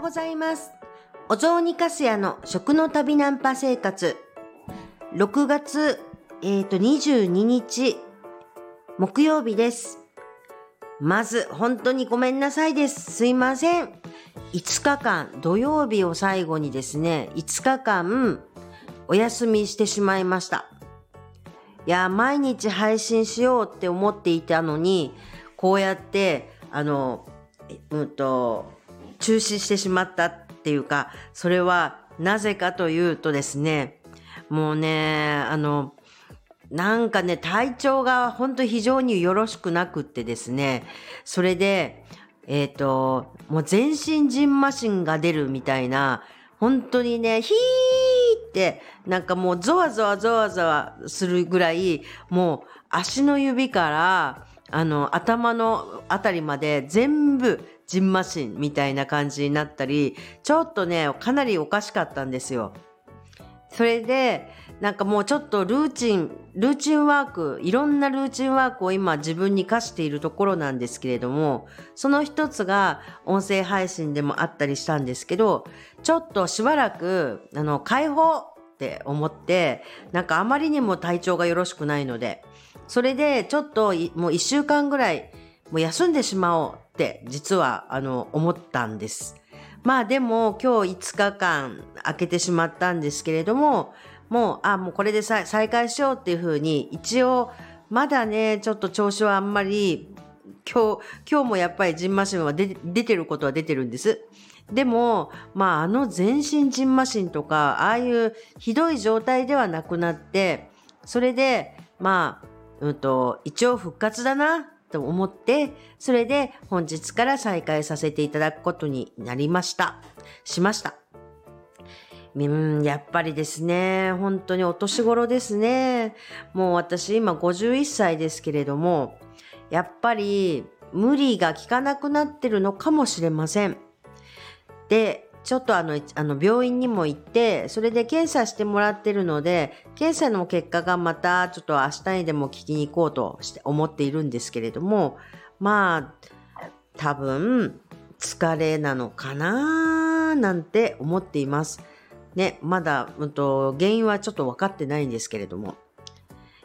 ございます。お雑煮かすやの食の旅ナンパ生活。6月、えっ、と、22日、木曜日です。まず、本当にごめんなさいです。すいません。5日間、土曜日を最後にですね、5日間、お休みしてしまいました。いや、毎日配信しようって思っていたのに、こうやって、あの、うんと、中止してしまったっていうか、それはなぜかというとですね、もうね、あの、なんかね、体調が本当非常によろしくなくってですね、それで、えっ、と、もう全身ジンマシンが出るみたいな、本当にね、ヒーって、なんかもうゾワゾワゾワゾワするぐらい、もう足の指から、あの、頭のあたりまで全部ジンマシンみたいな感じになったり、ちょっとね、かなりおかしかったんですよ。それで、なんかもうちょっとルーチン、ルーチンワーク、いろんなルーチンワークを今自分に課しているところなんですけれども、その一つが音声配信でもあったりしたんですけど、ちょっとしばらく、あの、解放って思って、なんかあまりにも体調がよろしくないので、それでちょっともう一週間ぐらい、もう休んでしまおうって、実は、あの、思ったんです。まあでも今日5日間空けてしまったんですけれども、もう、あ、もうこれで再開しようっていうふうに、一応、まだね、ちょっと調子はあんまり、今日、今日もやっぱりジンマシンは出出てることは出てるんです。でも、まああの全身ジンマシンとか、ああいうひどい状態ではなくなって、それで、まあ、うんと、一応復活だな、と思って、それで本日から再開させていただくことになりました。しました。うん、やっぱりですね、本当にお年頃ですね。もう私今51歳ですけれども、やっぱり無理が効かなくなってるのかもしれません。で、ちょっとあの、あの病院にも行って、それで検査してもらってるので、検査の結果がまたちょっと明日にでも聞きに行こうとして思っているんですけれども、まあ、多分、疲れなのかななんて思っています。ね、まだ、うんと、原因はちょっと分かってないんですけれども。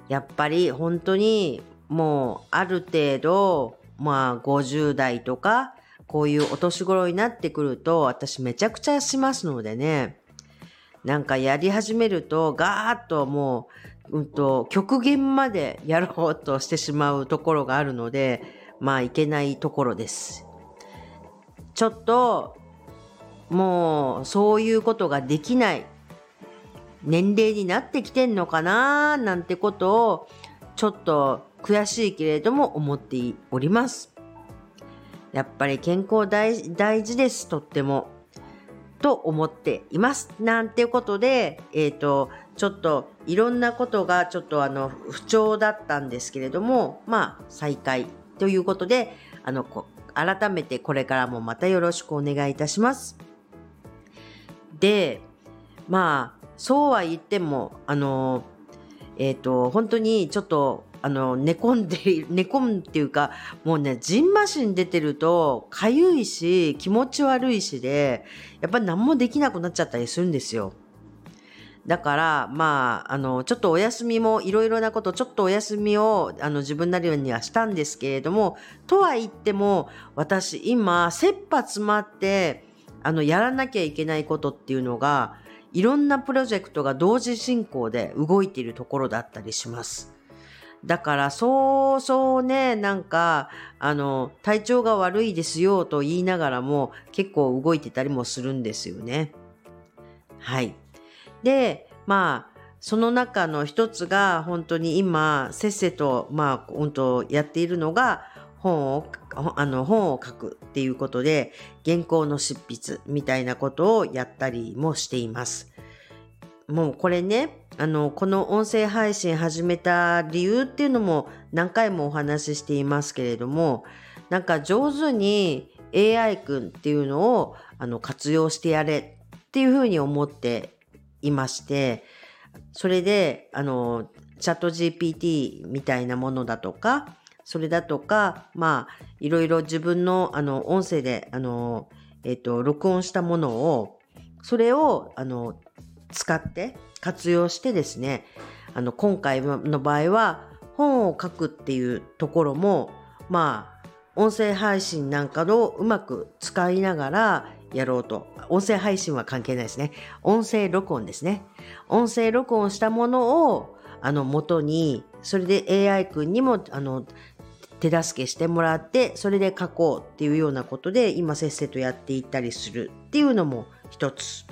やっぱり本当にもうある程度、まあ50代とか、こういうお年頃になってくると、私めちゃくちゃしますのでね。なんかやり始めると、ガーッともう、うんと、極限までやろうとしてしまうところがあるので、まあいけないところです。ちょっと、もうそういうことができない年齢になってきてんのかななんてことをちょっと悔しいけれども思っております。やっぱり健康大事です、とっても。と思っています。なんていうことで、えっ、と、ちょっといろんなことがちょっとあの不調だったんですけれども、まあ再開ということで、あの、改めてこれからもまたよろしくお願いいたします。で、まあ、そうは言っても、あの、えっ、と、本当にちょっと、あの、寝込んで、寝込むっていうか、もうね、ジンマシン出てると、かゆいし、気持ち悪いしで、やっぱり何もできなくなっちゃったりするんですよ。だから、まあ、あの、ちょっとお休みも、いろいろなこと、ちょっとお休みを、あの、自分なりにはしたんですけれども、とは言っても、私、今、切羽詰まって、あの、やらなきゃいけないことっていうのが、いろんなプロジェクトが同時進行で動いているところだったりします。だから、そうそうね、なんか、あの、体調が悪いですよと言いながらも、結構動いてたりもするんですよね。はい。で、まあ、その中の一つが、本当に今、せっせと、まあ、本当やっているのが、本を、あの、本を書くっていうことで、原稿の執筆みたいなことをやったりもしています。もうこれね、あの、この音声配信始めた理由っていうのも何回もお話ししていますけれども、なんか上手に AI 君っていうのをあの活用してやれっていうふうに思っていまして、それで、あの、チャット GPT みたいなものだとか、それだとか、まあ、いろいろ自分の、あの、音声で、あの、えっ、と、録音したものを、それを、あの、使って活用してですね、あの、今回の場合は、本を書くっていうところも、まあ、音声配信なんかのうまく使いながらやろうと。音声配信は関係ないですね。音声録音ですね。音声録音したものを、あの、元に、それで AI 君にも、あの、手助けしてもらって、それで書こうっていうようなことで、今せっせとやっていったりするっていうのも一つ。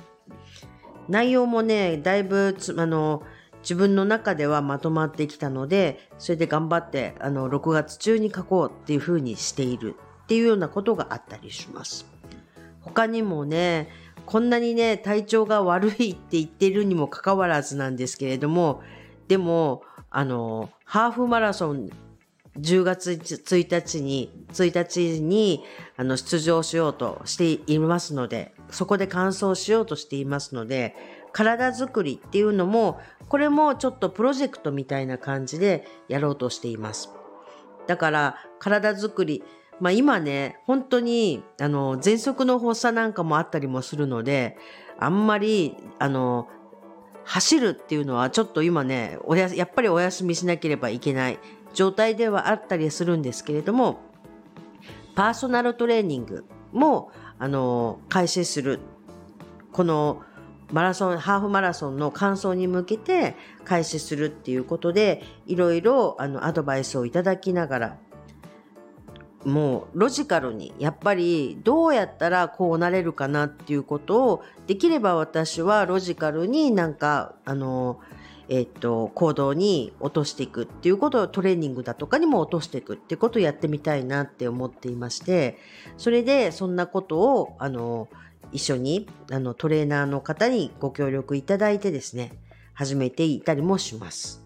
内容もね、だいぶあの、自分の中ではまとまってきたので、それで頑張って、あの、6月中に書こうっていうふうにしているっていうようなことがあったりします。他にもね、こんなにね、体調が悪いって言ってるにもかかわらずなんですけれども、でも、あの、ハーフマラソン10月1日に、1日にあの出場しようとしていますので、そこで完走しようとしていますので、体づくりっていうのも、これもちょっとプロジェクトみたいな感じでやろうとしています。だから、体づくり、まあ今ね、本当に、あの、喘息の発作なんかもあったりもするので、あんまり、あの、走るっていうのはちょっと今ね、やっぱりお休みしなければいけない状態ではあったりするんですけれども、パーソナルトレーニングも、あの、開始する。この、マラソン、ハーフマラソンの完走に向けて開始するっていうことで、いろいろ、あの、アドバイスをいただきながら、もうロジカルにやっぱりどうやったらこうなれるかなっていうことをできれば私はロジカルになんかあのえっと、行動に落としていくっていうことをトレーニングだとかにも落としていくっていうことをやってみたいなって思っていまして、それでそんなことを、あの、一緒に、あの、トレーナーの方にご協力いただいてですね、始めていたりもします。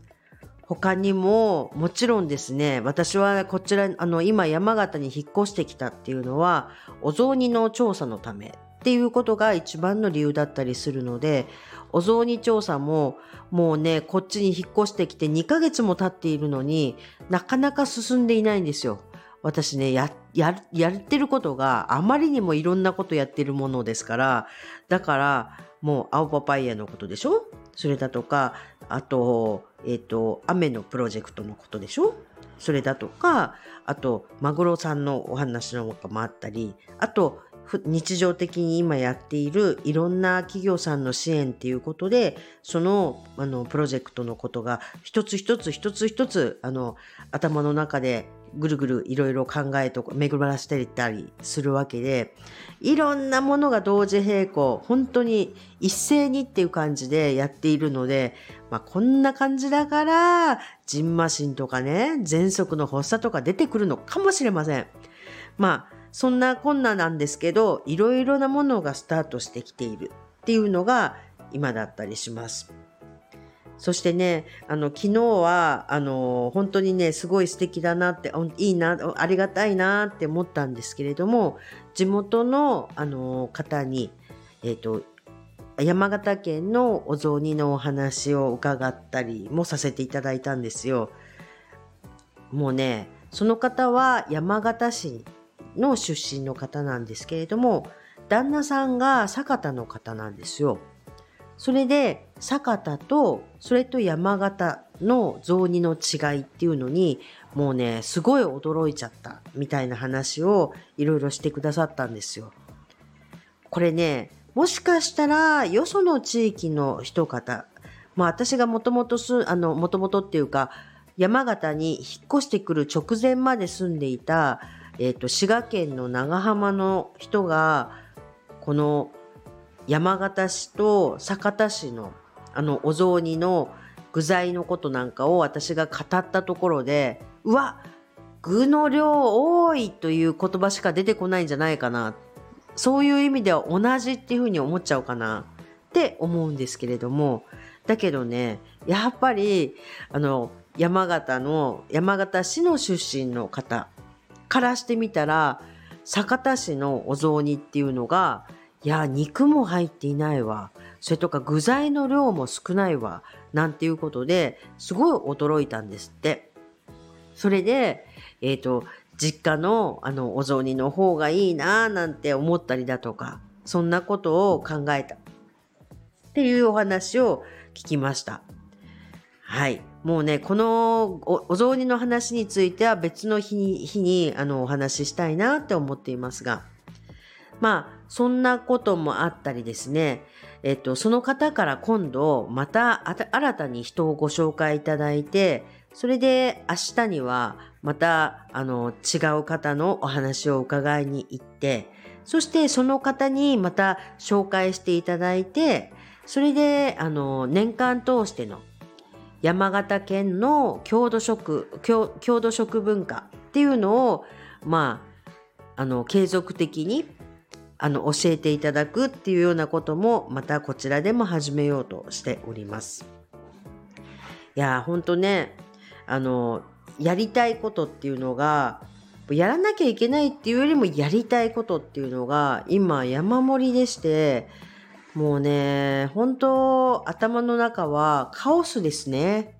他にも、もちろんですね、私はこちら、あの、今山形に引っ越してきたっていうのは、お雑煮の調査のためっていうことが一番の理由だったりするので、お雑煮調査ももうね、こっちに引っ越してきて2ヶ月も経っているのになかなか進んでいないんですよ。私ね、や、や、やってることがあまりにもいろんなことやってるものですから、だからもう青パパイヤのことでしょ？それだとか、あと、えっ、ー、と、雨のプロジェクトのことでしょ？それだとか、あと、マグロさんのお話のかもあったり、あと、日常的に今やっているいろんな企業さんの支援っていうことで、その、あの、プロジェクトのことが一つ一つ一つ一つ、あの、頭の中でぐるぐるいろいろ考えと巡らせていったりするわけで、いろんなものが同時並行、本当に一斉にっていう感じでやっているので、まあこんな感じだから、ジンマシンとかね、喘息の発作とか出てくるのかもしれません。まあ、そんなこんななんですけど、いろいろなものがスタートしてきているっていうのが今だったりします。そしてね、あの、昨日は、あの、本当にね、すごい素敵だなって、いいな、ありがたいなって思ったんですけれども、地元の、あの、方に、えっ、ー、と、山形県のお雑煮のお話を伺ったりもさせていただいたんですよ。もうね、その方は山形市の出身の方なんですけれども、旦那さんが酒田の方なんですよ。それで、酒田と、それと山形の雑煮の違いっていうのに、もうね、すごい驚いちゃったみたいな話をいろいろしてくださったんですよ。これね、もしかしたら、よその地域の人方、まあ私がもともとす、あの、もともとっていうか、山形に引っ越してくる直前まで住んでいたえっ、ー、と、滋賀県の長浜の人が、この山形市と酒田市のあのお雑煮の具材のことなんかを私が語ったところで、うわ具の量多いという言葉しか出てこないんじゃないかな。そういう意味では同じっていうふうに思っちゃうかなって思うんですけれども、だけどね、やっぱり、あの、山形の、山形市の出身の方からしてみたら、酒田市のお雑煮っていうのが、いや、肉も入っていないわ。それとか具材の量も少ないわ。なんていうことで、すごい驚いたんですって。それで、えっ、ー、と、実家のあのお雑煮の方がいいなーなんて思ったりだとか、そんなことを考えた。っていうお話を聞きました。はい。もうね、このお雑煮の話については別の日に日にあのお話ししたいなって思っていますが、まあ、そんなこともあったりですね、えっと、その方から今度また新たに人をご紹介いただいて、それで明日にはまたあの違う方のお話を伺いに行って、そしてその方にまた紹介していただいて、それであの年間通しての山形県の郷土食郷土食文化っていうのをまああの継続的にあの教えていただくっていうようなこともまたこちらでも始めようとしております。いや本当ねあのやりたいことっていうのがやらなきゃいけないっていうよりもやりたいことっていうのが今山盛りでしてもうね本当頭の中はカオスですね。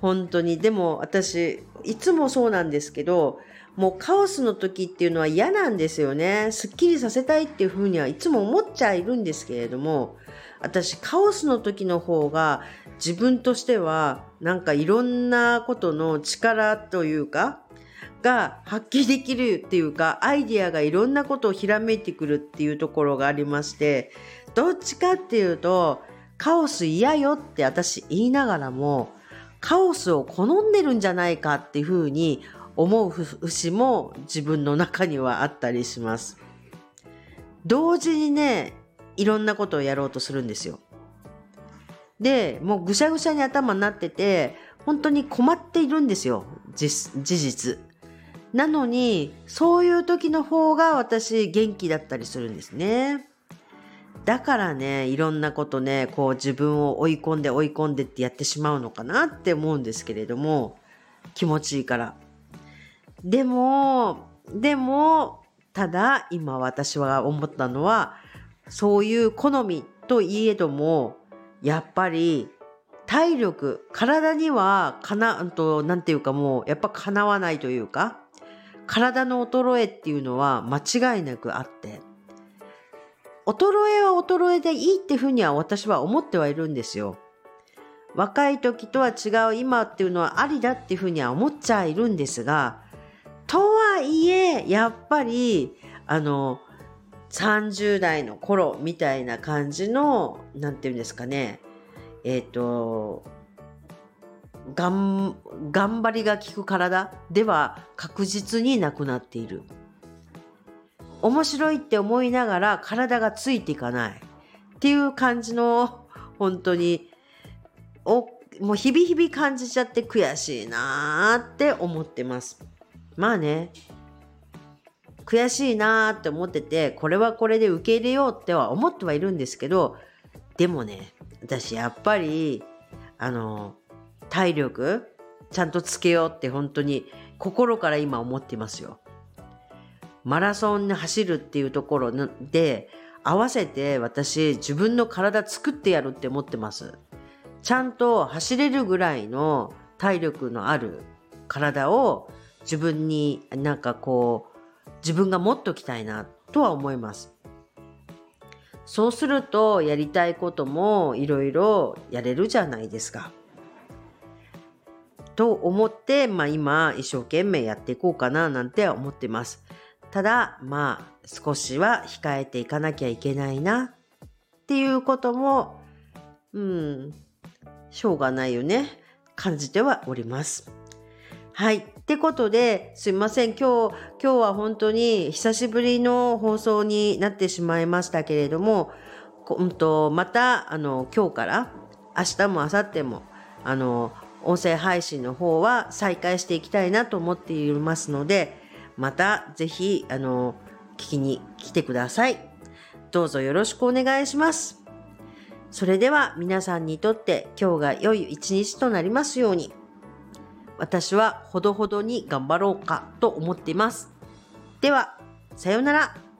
本当にでも私いつもそうなんですけどもうカオスの時っていうのは嫌なんですよね。すっきりさせたいっていうふうにはいつも思っちゃいるんですけれども、私カオスの時の方が自分としてはなんかいろんなことの力というか、が発揮できるっていうか、アイディアがいろんなことをひらめいてくるっていうところがありまして、どっちかっていうと、カオス嫌よって私言いながらも、カオスを好んでるんじゃないかっていうふうに思う節も自分の中にはあったりします。同時にね、いろんなことをやろうとするんですよ。で、もうぐしゃぐしゃに頭になってて、本当に困っているんですよ。事実。なのに、そういう時の方が私元気だったりするんですね。だからね、いろんなことね、こう自分を追い込んで追い込んでってやってしまうのかなって思うんですけれども、気持ちいいから。でも、でも、ただ今私は思ったのは、そういう好みといえども、やっぱり体力、体にはかな、と、なんていうかもう、やっぱ叶わないというか、体の衰えっていうのは間違いなくあって、衰えは衰えでいいっていうふうには私は思ってはいるんですよ。若い時とは違う今っていうのはありだっていうふうには思っちゃいるんですが、とはいえ、やっぱり、あの、30代の頃みたいな感じの、なんていうんですかね、えっ、ー、と、頑張りが効く体では確実になくなっている。面白いって思いながら体がついていかないっていう感じの、本当に、お、もう日々日々感じちゃって悔しいなーって思ってます。まあね、悔しいなーって思ってて、これはこれで受け入れようっては思ってはいるんですけど、でもね、私やっぱり、あの、体力、ちゃんとつけようって本当に心から今思ってますよ。マラソンに走るっていうところで、合わせて私自分の体作ってやるって思ってます。ちゃんと走れるぐらいの体力のある体を自分になんかこう自分が持っときたいなとは思います。そうするとやりたいこともいろいろやれるじゃないですか。と思って、まあ、今一生懸命やっていこうかななんて思ってます。ただまあ少しは控えていかなきゃいけないなっていうこともうんしょうがないよね感じてはおります。はい。ってことで、すいません。今日、今日は本当に久しぶりの放送になってしまいましたけれども、うんと、また、あの、今日から、明日も明後日も、あの、音声配信の方は再開していきたいなと思っていますので、またぜひ、あの、聞きに来てください。どうぞよろしくお願いします。それでは皆さんにとって今日が良い一日となりますように。私はほどほどに頑張ろうかと思っています。では、さようなら。